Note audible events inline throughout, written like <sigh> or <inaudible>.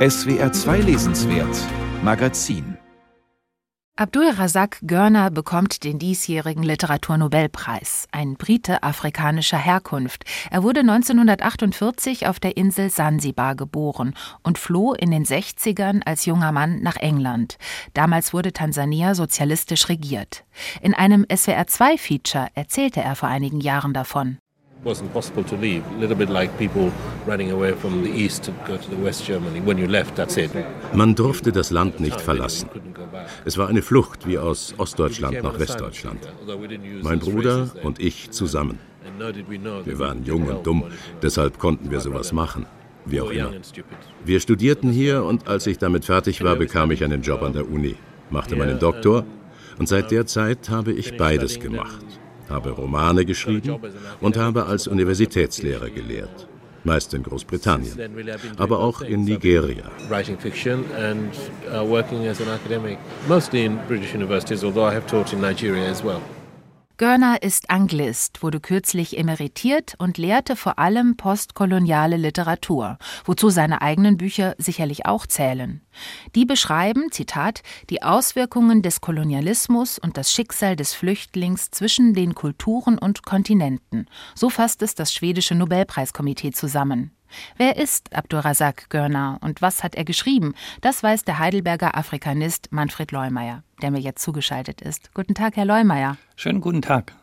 SWR 2 Lesenswert Magazin Abdul Razak Görner bekommt den diesjährigen Literaturnobelpreis, ein Brite afrikanischer Herkunft. Er wurde 1948 auf der Insel Sansibar geboren und floh in den 60ern als junger Mann nach England. Damals wurde Tansania sozialistisch regiert. In einem SWR2-Feature erzählte er vor einigen Jahren davon wasn't possible to leave. A little bit like people running away from the east to go to the West Germany. When you left, that's it. Man durfte das Land nicht verlassen. Es war eine Flucht wie aus Ostdeutschland nach Westdeutschland. Mein Bruder und ich zusammen. Wir waren jung und dumm, deshalb konnten wir sowas machen. Wie auch immer. Wir studierten hier und als ich damit fertig war, bekam ich einen Job an der Uni, machte meinen Doktor und seit der Zeit habe ich beides gemacht habe Romane geschrieben und habe als Universitätslehrer gelehrt, meist in Großbritannien, aber auch in Nigeria. Uh, Nigeria. Görner ist Anglist, wurde kürzlich emeritiert und lehrte vor allem postkoloniale Literatur, wozu seine eigenen Bücher sicherlich auch zählen. Die beschreiben, Zitat, die Auswirkungen des Kolonialismus und das Schicksal des Flüchtlings zwischen den Kulturen und Kontinenten. So fasst es das schwedische Nobelpreiskomitee zusammen. Wer ist Abdurrazak Görner und was hat er geschrieben? Das weiß der Heidelberger Afrikanist Manfred Leumeier, der mir jetzt zugeschaltet ist. Guten Tag, Herr Leumeier. Schönen guten Tag.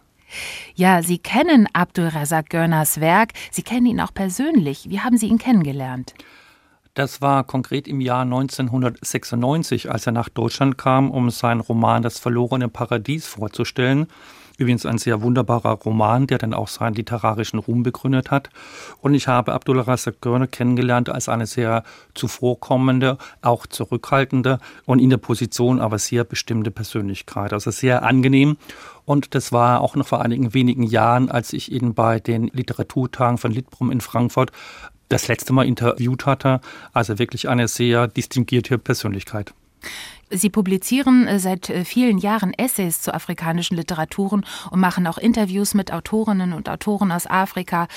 Ja, Sie kennen Abdulrazak Görners Werk. Sie kennen ihn auch persönlich. Wie haben Sie ihn kennengelernt? Das war konkret im Jahr 1996, als er nach Deutschland kam, um seinen Roman Das verlorene Paradies vorzustellen. Übrigens ein sehr wunderbarer Roman, der dann auch seinen literarischen Ruhm begründet hat. Und ich habe Abdullah Razak Görne kennengelernt als eine sehr zuvorkommende, auch zurückhaltende und in der Position aber sehr bestimmte Persönlichkeit. Also sehr angenehm. Und das war auch noch vor einigen wenigen Jahren, als ich ihn bei den Literaturtagen von Litbrum in Frankfurt das letzte Mal interviewt hatte. Also wirklich eine sehr distinguierte Persönlichkeit. Sie publizieren äh, seit äh, vielen Jahren Essays zu afrikanischen Literaturen und machen auch Interviews mit Autorinnen und Autoren aus Afrika.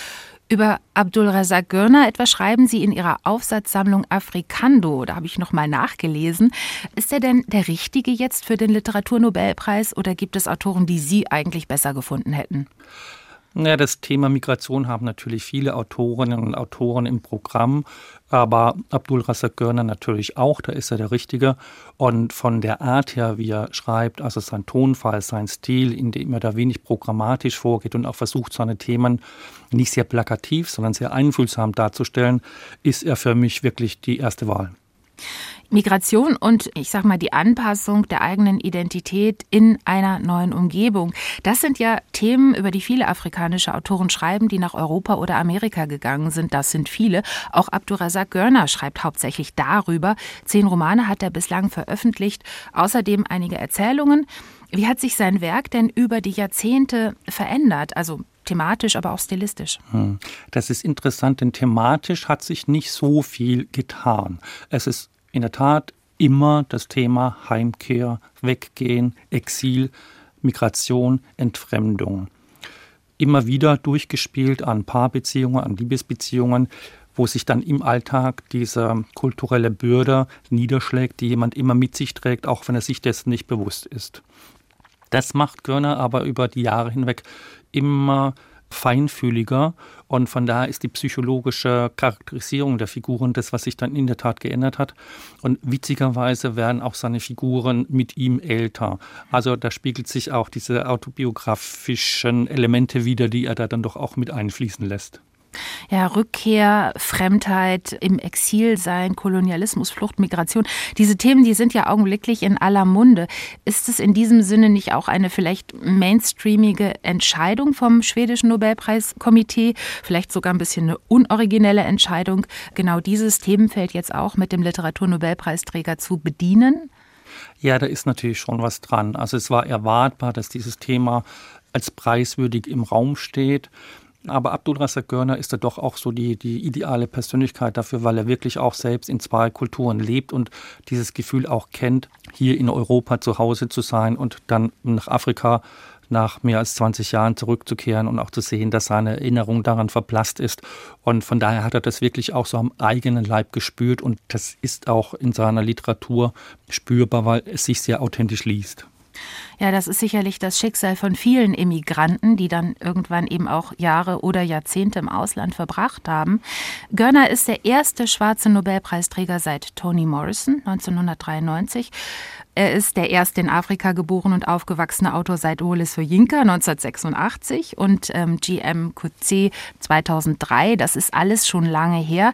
Über Abdul Razak Görner etwa schreiben Sie in Ihrer Aufsatzsammlung Afrikando, da habe ich noch mal nachgelesen. Ist er denn der Richtige jetzt für den Literaturnobelpreis oder gibt es Autoren, die Sie eigentlich besser gefunden hätten? Ja, das Thema Migration haben natürlich viele Autorinnen und Autoren im Programm, aber Abdul Razak Görner natürlich auch, da ist er der Richtige. Und von der Art her, wie er schreibt, also sein Tonfall, sein Stil, in dem er da wenig programmatisch vorgeht und auch versucht, seine Themen nicht sehr plakativ, sondern sehr einfühlsam darzustellen, ist er für mich wirklich die erste Wahl. Migration und ich sag mal die Anpassung der eigenen Identität in einer neuen Umgebung. Das sind ja Themen, über die viele afrikanische Autoren schreiben, die nach Europa oder Amerika gegangen sind. Das sind viele. Auch Abdurazak Görner schreibt hauptsächlich darüber. Zehn Romane hat er bislang veröffentlicht, außerdem einige Erzählungen. Wie hat sich sein Werk denn über die Jahrzehnte verändert? Also thematisch, aber auch stilistisch. Hm. Das ist interessant, denn thematisch hat sich nicht so viel getan. Es ist in der Tat immer das Thema Heimkehr, Weggehen, Exil, Migration, Entfremdung. Immer wieder durchgespielt an Paarbeziehungen, an Liebesbeziehungen, wo sich dann im Alltag diese kulturelle Bürde niederschlägt, die jemand immer mit sich trägt, auch wenn er sich dessen nicht bewusst ist. Das macht Görner aber über die Jahre hinweg immer feinfühliger und von daher ist die psychologische Charakterisierung der Figuren das, was sich dann in der Tat geändert hat. Und witzigerweise werden auch seine Figuren mit ihm älter. Also da spiegelt sich auch diese autobiografischen Elemente wieder, die er da dann doch auch mit einfließen lässt. Ja, Rückkehr, Fremdheit, im Exil sein, Kolonialismus, Flucht, Migration. Diese Themen, die sind ja augenblicklich in aller Munde. Ist es in diesem Sinne nicht auch eine vielleicht mainstreamige Entscheidung vom schwedischen Nobelpreiskomitee? Vielleicht sogar ein bisschen eine unoriginelle Entscheidung, genau dieses Themenfeld jetzt auch mit dem Literaturnobelpreisträger zu bedienen? Ja, da ist natürlich schon was dran. Also es war erwartbar, dass dieses Thema als preiswürdig im Raum steht. Aber Abdul Razak Görner ist da doch auch so die, die ideale Persönlichkeit dafür, weil er wirklich auch selbst in zwei Kulturen lebt und dieses Gefühl auch kennt, hier in Europa zu Hause zu sein und dann nach Afrika nach mehr als 20 Jahren zurückzukehren und auch zu sehen, dass seine Erinnerung daran verblasst ist. Und von daher hat er das wirklich auch so am eigenen Leib gespürt und das ist auch in seiner Literatur spürbar, weil es sich sehr authentisch liest. Ja, das ist sicherlich das Schicksal von vielen Emigranten, die dann irgendwann eben auch Jahre oder Jahrzehnte im Ausland verbracht haben. Görner ist der erste schwarze Nobelpreisträger seit Toni Morrison 1993. Er ist der erste in Afrika geboren und aufgewachsene Autor seit Wole Soyinka 1986 und ähm, GM Kutse 2003. Das ist alles schon lange her.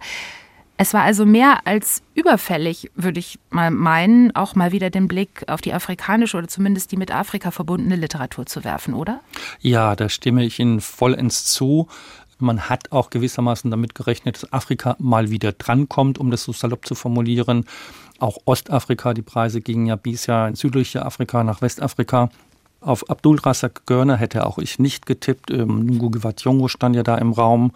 Es war also mehr als überfällig, würde ich mal meinen, auch mal wieder den Blick auf die afrikanische oder zumindest die mit Afrika verbundene Literatur zu werfen, oder? Ja, da stimme ich Ihnen vollends zu. Man hat auch gewissermaßen damit gerechnet, dass Afrika mal wieder drankommt, um das so salopp zu formulieren. Auch Ostafrika, die Preise gingen ja bisher in südliche Afrika nach Westafrika. Auf Abdul Razak Görner hätte auch ich nicht getippt. Ähm, Nungu stand ja da im Raum.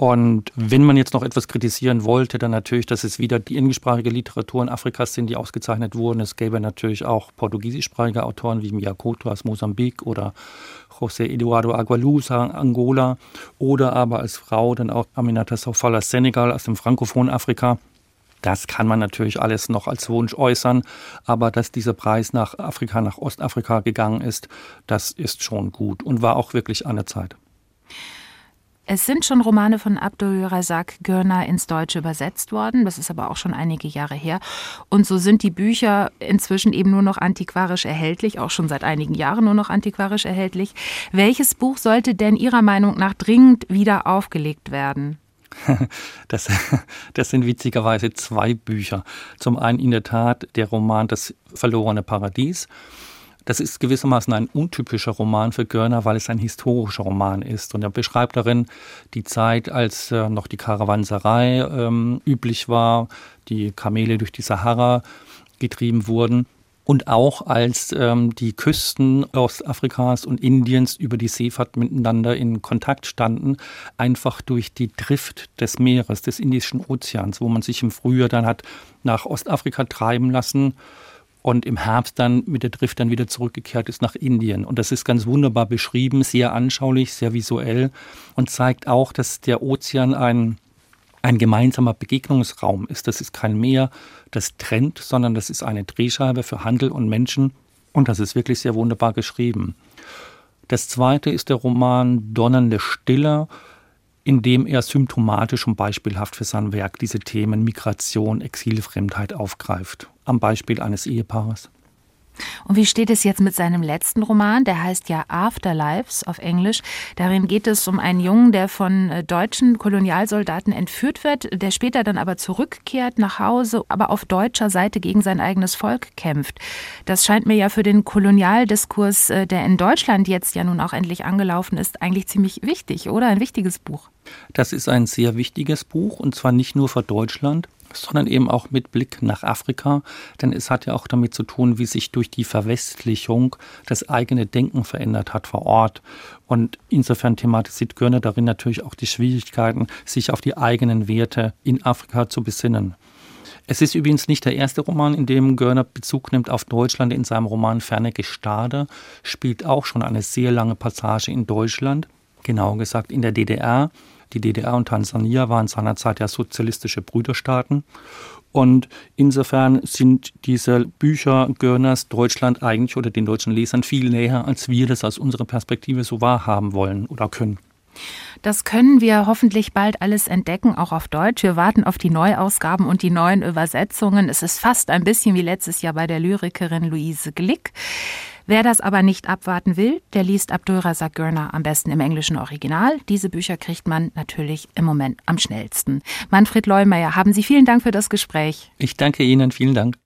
Und wenn man jetzt noch etwas kritisieren wollte, dann natürlich, dass es wieder die englischsprachige Literatur in Afrika sind, die ausgezeichnet wurden. Es gäbe natürlich auch portugiesischsprachige Autoren wie Miyakoto aus Mosambik oder José Eduardo Agualusa, Angola oder aber als Frau dann auch Aminata Sofala Senegal aus dem frankophonen Afrika. Das kann man natürlich alles noch als Wunsch äußern, aber dass dieser Preis nach Afrika, nach Ostafrika gegangen ist, das ist schon gut und war auch wirklich an der Zeit. Es sind schon Romane von Abdul Razak Görner ins Deutsche übersetzt worden. Das ist aber auch schon einige Jahre her. Und so sind die Bücher inzwischen eben nur noch antiquarisch erhältlich, auch schon seit einigen Jahren nur noch antiquarisch erhältlich. Welches Buch sollte denn Ihrer Meinung nach dringend wieder aufgelegt werden? <laughs> Das, das sind witzigerweise zwei Bücher. Zum einen in der Tat der Roman Das verlorene Paradies das ist gewissermaßen ein untypischer Roman für Görner, weil es ein historischer Roman ist. Und er beschreibt darin die Zeit, als äh, noch die Karawanserei ähm, üblich war, die Kamele durch die Sahara getrieben wurden und auch als ähm, die Küsten Ostafrikas und Indiens über die Seefahrt miteinander in Kontakt standen, einfach durch die Drift des Meeres, des Indischen Ozeans, wo man sich im Frühjahr dann hat nach Ostafrika treiben lassen und im Herbst dann mit der Drift dann wieder zurückgekehrt ist nach Indien. Und das ist ganz wunderbar beschrieben, sehr anschaulich, sehr visuell und zeigt auch, dass der Ozean ein, ein gemeinsamer Begegnungsraum ist. Das ist kein Meer, das trennt, sondern das ist eine Drehscheibe für Handel und Menschen. Und das ist wirklich sehr wunderbar geschrieben. Das zweite ist der Roman Donnernde Stille indem er symptomatisch und beispielhaft für sein Werk diese Themen Migration, Exilfremdheit aufgreift, am Beispiel eines Ehepaares. Und wie steht es jetzt mit seinem letzten Roman? Der heißt ja Afterlives auf Englisch. Darin geht es um einen Jungen, der von äh, deutschen Kolonialsoldaten entführt wird, der später dann aber zurückkehrt nach Hause, aber auf deutscher Seite gegen sein eigenes Volk kämpft. Das scheint mir ja für den Kolonialdiskurs, äh, der in Deutschland jetzt ja nun auch endlich angelaufen ist, eigentlich ziemlich wichtig, oder? Ein wichtiges Buch. Das ist ein sehr wichtiges Buch und zwar nicht nur für Deutschland, sondern eben auch mit Blick nach Afrika, denn es hat ja auch damit zu tun, wie sich durch die Verwestlichung das eigene Denken verändert hat vor Ort. Und insofern thematisiert Görner darin natürlich auch die Schwierigkeiten, sich auf die eigenen Werte in Afrika zu besinnen. Es ist übrigens nicht der erste Roman, in dem Görner Bezug nimmt auf Deutschland. In seinem Roman Ferne Gestade spielt auch schon eine sehr lange Passage in Deutschland, genauer gesagt in der DDR. Die DDR und Tansania waren seinerzeit ja sozialistische Brüderstaaten. Und insofern sind diese Bücher Görners Deutschland eigentlich oder den deutschen Lesern viel näher, als wir das aus unserer Perspektive so wahrhaben wollen oder können. Das können wir hoffentlich bald alles entdecken, auch auf Deutsch. Wir warten auf die Neuausgaben und die neuen Übersetzungen. Es ist fast ein bisschen wie letztes Jahr bei der Lyrikerin Luise Glick. Wer das aber nicht abwarten will, der liest Abdulrazak Görner am besten im englischen Original. Diese Bücher kriegt man natürlich im Moment am schnellsten. Manfred Leumeier, haben Sie vielen Dank für das Gespräch. Ich danke Ihnen, vielen Dank.